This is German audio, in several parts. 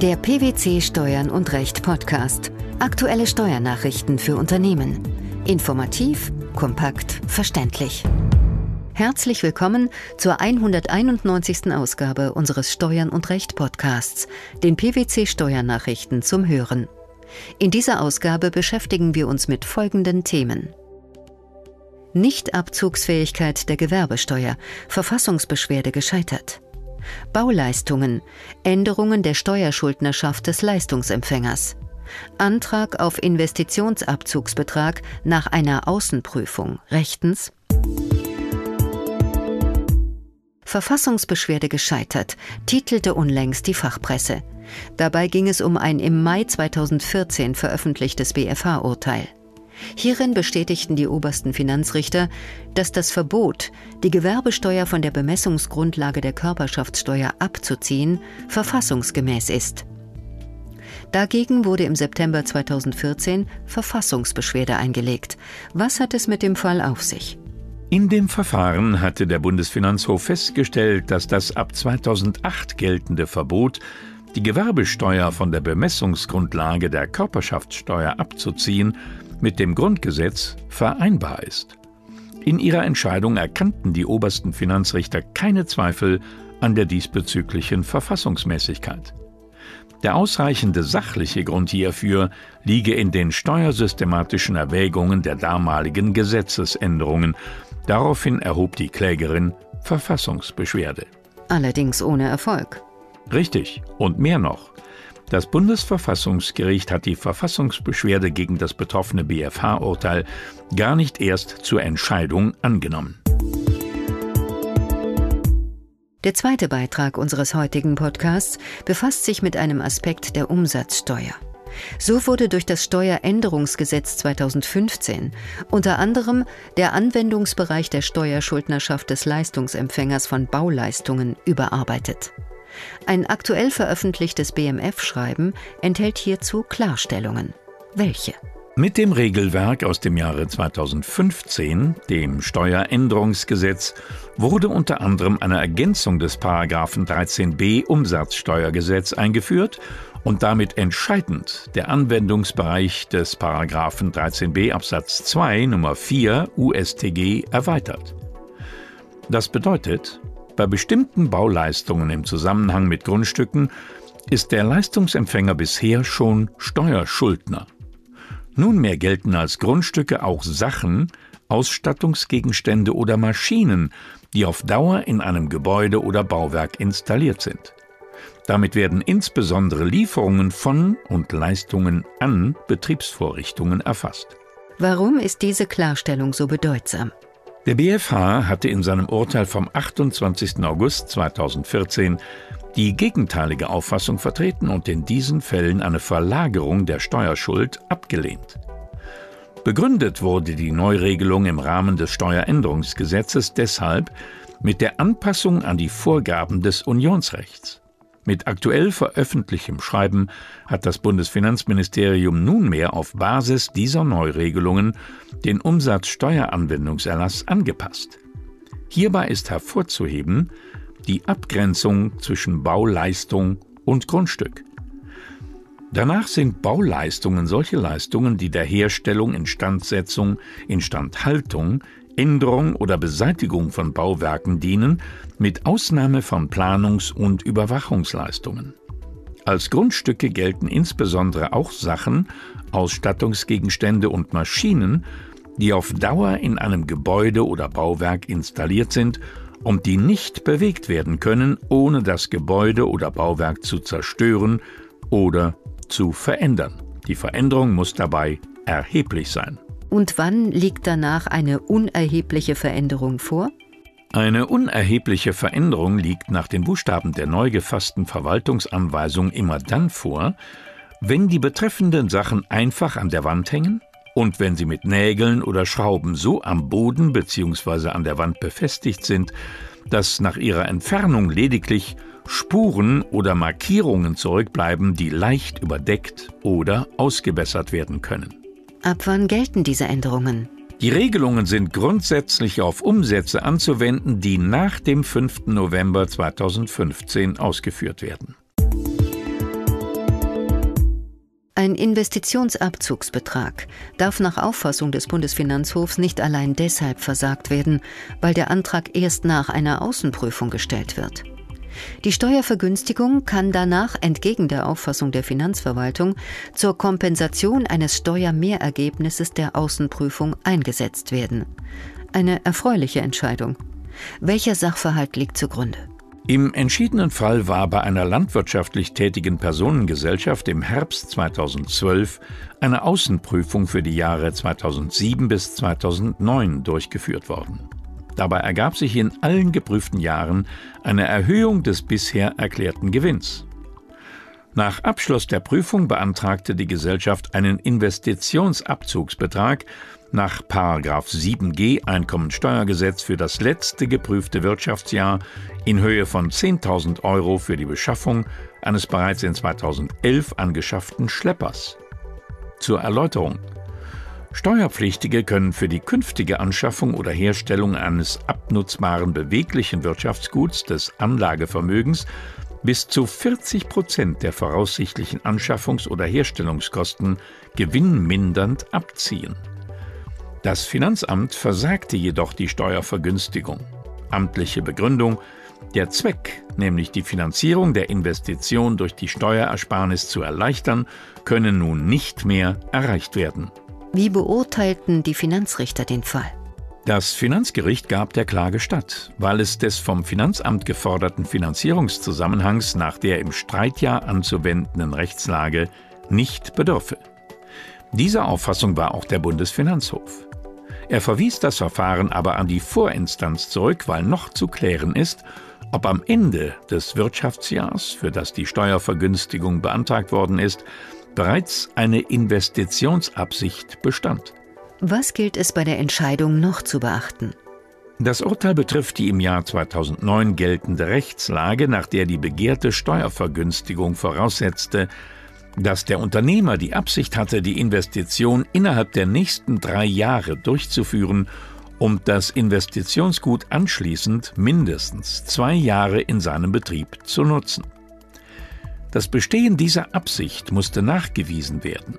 Der PwC Steuern und Recht Podcast. Aktuelle Steuernachrichten für Unternehmen. Informativ, kompakt, verständlich. Herzlich willkommen zur 191. Ausgabe unseres Steuern und Recht Podcasts, den PwC Steuernachrichten zum Hören. In dieser Ausgabe beschäftigen wir uns mit folgenden Themen. Nichtabzugsfähigkeit der Gewerbesteuer, Verfassungsbeschwerde gescheitert. Bauleistungen, Änderungen der Steuerschuldnerschaft des Leistungsempfängers. Antrag auf Investitionsabzugsbetrag nach einer Außenprüfung rechtens. Verfassungsbeschwerde gescheitert, titelte unlängst die Fachpresse. Dabei ging es um ein im Mai 2014 veröffentlichtes BFH-Urteil. Hierin bestätigten die obersten Finanzrichter, dass das Verbot, die Gewerbesteuer von der Bemessungsgrundlage der Körperschaftssteuer abzuziehen, verfassungsgemäß ist. Dagegen wurde im September 2014 Verfassungsbeschwerde eingelegt. Was hat es mit dem Fall auf sich? In dem Verfahren hatte der Bundesfinanzhof festgestellt, dass das ab 2008 geltende Verbot, die Gewerbesteuer von der Bemessungsgrundlage der Körperschaftssteuer abzuziehen, mit dem Grundgesetz vereinbar ist. In ihrer Entscheidung erkannten die obersten Finanzrichter keine Zweifel an der diesbezüglichen Verfassungsmäßigkeit. Der ausreichende sachliche Grund hierfür liege in den steuersystematischen Erwägungen der damaligen Gesetzesänderungen. Daraufhin erhob die Klägerin Verfassungsbeschwerde. Allerdings ohne Erfolg. Richtig, und mehr noch. Das Bundesverfassungsgericht hat die Verfassungsbeschwerde gegen das betroffene BFH-Urteil gar nicht erst zur Entscheidung angenommen. Der zweite Beitrag unseres heutigen Podcasts befasst sich mit einem Aspekt der Umsatzsteuer. So wurde durch das Steueränderungsgesetz 2015 unter anderem der Anwendungsbereich der Steuerschuldnerschaft des Leistungsempfängers von Bauleistungen überarbeitet. Ein aktuell veröffentlichtes BMF-Schreiben enthält hierzu Klarstellungen. Welche? Mit dem Regelwerk aus dem Jahre 2015, dem Steueränderungsgesetz, wurde unter anderem eine Ergänzung des Paragraphen 13b Umsatzsteuergesetz eingeführt und damit entscheidend der Anwendungsbereich des Paragraphen 13b Absatz 2 Nummer 4 USTG erweitert. Das bedeutet, bei bestimmten Bauleistungen im Zusammenhang mit Grundstücken ist der Leistungsempfänger bisher schon Steuerschuldner. Nunmehr gelten als Grundstücke auch Sachen, Ausstattungsgegenstände oder Maschinen, die auf Dauer in einem Gebäude oder Bauwerk installiert sind. Damit werden insbesondere Lieferungen von und Leistungen an Betriebsvorrichtungen erfasst. Warum ist diese Klarstellung so bedeutsam? Der BfH hatte in seinem Urteil vom 28. August 2014 die gegenteilige Auffassung vertreten und in diesen Fällen eine Verlagerung der Steuerschuld abgelehnt. Begründet wurde die Neuregelung im Rahmen des Steueränderungsgesetzes deshalb mit der Anpassung an die Vorgaben des Unionsrechts. Mit aktuell veröffentlichtem Schreiben hat das Bundesfinanzministerium nunmehr auf Basis dieser Neuregelungen den Umsatzsteueranwendungserlass angepasst. Hierbei ist hervorzuheben die Abgrenzung zwischen Bauleistung und Grundstück. Danach sind Bauleistungen solche Leistungen, die der Herstellung, Instandsetzung, Instandhaltung, Änderung oder Beseitigung von Bauwerken dienen, mit Ausnahme von Planungs- und Überwachungsleistungen. Als Grundstücke gelten insbesondere auch Sachen, Ausstattungsgegenstände und Maschinen, die auf Dauer in einem Gebäude oder Bauwerk installiert sind und die nicht bewegt werden können, ohne das Gebäude oder Bauwerk zu zerstören oder zu verändern. Die Veränderung muss dabei erheblich sein. Und wann liegt danach eine unerhebliche Veränderung vor? Eine unerhebliche Veränderung liegt nach den Buchstaben der neu gefassten Verwaltungsanweisung immer dann vor, wenn die betreffenden Sachen einfach an der Wand hängen und wenn sie mit Nägeln oder Schrauben so am Boden bzw. an der Wand befestigt sind, dass nach ihrer Entfernung lediglich Spuren oder Markierungen zurückbleiben, die leicht überdeckt oder ausgebessert werden können. Ab wann gelten diese Änderungen? Die Regelungen sind grundsätzlich auf Umsätze anzuwenden, die nach dem 5. November 2015 ausgeführt werden. Ein Investitionsabzugsbetrag darf nach Auffassung des Bundesfinanzhofs nicht allein deshalb versagt werden, weil der Antrag erst nach einer Außenprüfung gestellt wird. Die Steuervergünstigung kann danach entgegen der Auffassung der Finanzverwaltung zur Kompensation eines Steuermehrergebnisses der Außenprüfung eingesetzt werden. Eine erfreuliche Entscheidung. Welcher Sachverhalt liegt zugrunde? Im entschiedenen Fall war bei einer landwirtschaftlich tätigen Personengesellschaft im Herbst 2012 eine Außenprüfung für die Jahre 2007 bis 2009 durchgeführt worden. Dabei ergab sich in allen geprüften Jahren eine Erhöhung des bisher erklärten Gewinns. Nach Abschluss der Prüfung beantragte die Gesellschaft einen Investitionsabzugsbetrag nach 7g Einkommensteuergesetz für das letzte geprüfte Wirtschaftsjahr in Höhe von 10.000 Euro für die Beschaffung eines bereits in 2011 angeschafften Schleppers. Zur Erläuterung. Steuerpflichtige können für die künftige Anschaffung oder Herstellung eines abnutzbaren beweglichen Wirtschaftsguts des Anlagevermögens bis zu 40 Prozent der voraussichtlichen Anschaffungs- oder Herstellungskosten gewinnmindernd abziehen. Das Finanzamt versagte jedoch die Steuervergünstigung. Amtliche Begründung der Zweck, nämlich die Finanzierung der Investition durch die Steuerersparnis zu erleichtern, könne nun nicht mehr erreicht werden. Wie beurteilten die Finanzrichter den Fall? Das Finanzgericht gab der Klage statt, weil es des vom Finanzamt geforderten Finanzierungszusammenhangs nach der im Streitjahr anzuwendenden Rechtslage nicht bedürfe. Dieser Auffassung war auch der Bundesfinanzhof. Er verwies das Verfahren aber an die Vorinstanz zurück, weil noch zu klären ist, ob am Ende des Wirtschaftsjahrs, für das die Steuervergünstigung beantragt worden ist, bereits eine Investitionsabsicht bestand. Was gilt es bei der Entscheidung noch zu beachten? Das Urteil betrifft die im Jahr 2009 geltende Rechtslage, nach der die begehrte Steuervergünstigung voraussetzte, dass der Unternehmer die Absicht hatte, die Investition innerhalb der nächsten drei Jahre durchzuführen, um das Investitionsgut anschließend mindestens zwei Jahre in seinem Betrieb zu nutzen. Das Bestehen dieser Absicht musste nachgewiesen werden.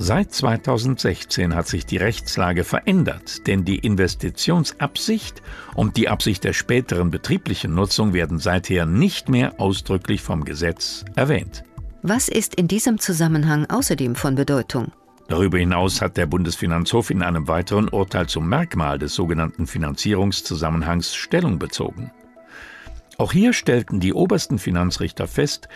Seit 2016 hat sich die Rechtslage verändert, denn die Investitionsabsicht und die Absicht der späteren betrieblichen Nutzung werden seither nicht mehr ausdrücklich vom Gesetz erwähnt. Was ist in diesem Zusammenhang außerdem von Bedeutung? Darüber hinaus hat der Bundesfinanzhof in einem weiteren Urteil zum Merkmal des sogenannten Finanzierungszusammenhangs Stellung bezogen. Auch hier stellten die obersten Finanzrichter fest,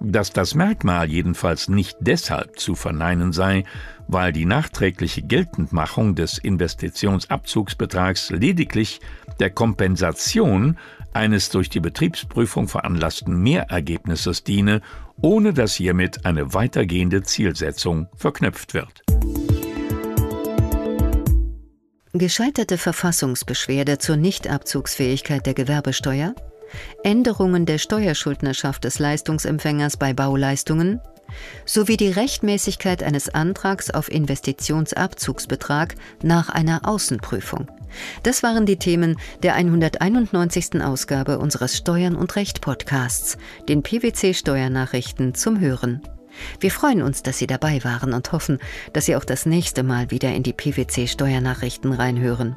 dass das Merkmal jedenfalls nicht deshalb zu verneinen sei, weil die nachträgliche Geltendmachung des Investitionsabzugsbetrags lediglich der Kompensation eines durch die Betriebsprüfung veranlassten Mehrergebnisses diene, ohne dass hiermit eine weitergehende Zielsetzung verknüpft wird. Gescheiterte Verfassungsbeschwerde zur Nichtabzugsfähigkeit der Gewerbesteuer Änderungen der Steuerschuldnerschaft des Leistungsempfängers bei Bauleistungen sowie die Rechtmäßigkeit eines Antrags auf Investitionsabzugsbetrag nach einer Außenprüfung. Das waren die Themen der 191. Ausgabe unseres Steuern und Recht Podcasts, den PwC Steuernachrichten zum Hören. Wir freuen uns, dass Sie dabei waren und hoffen, dass Sie auch das nächste Mal wieder in die PwC Steuernachrichten reinhören.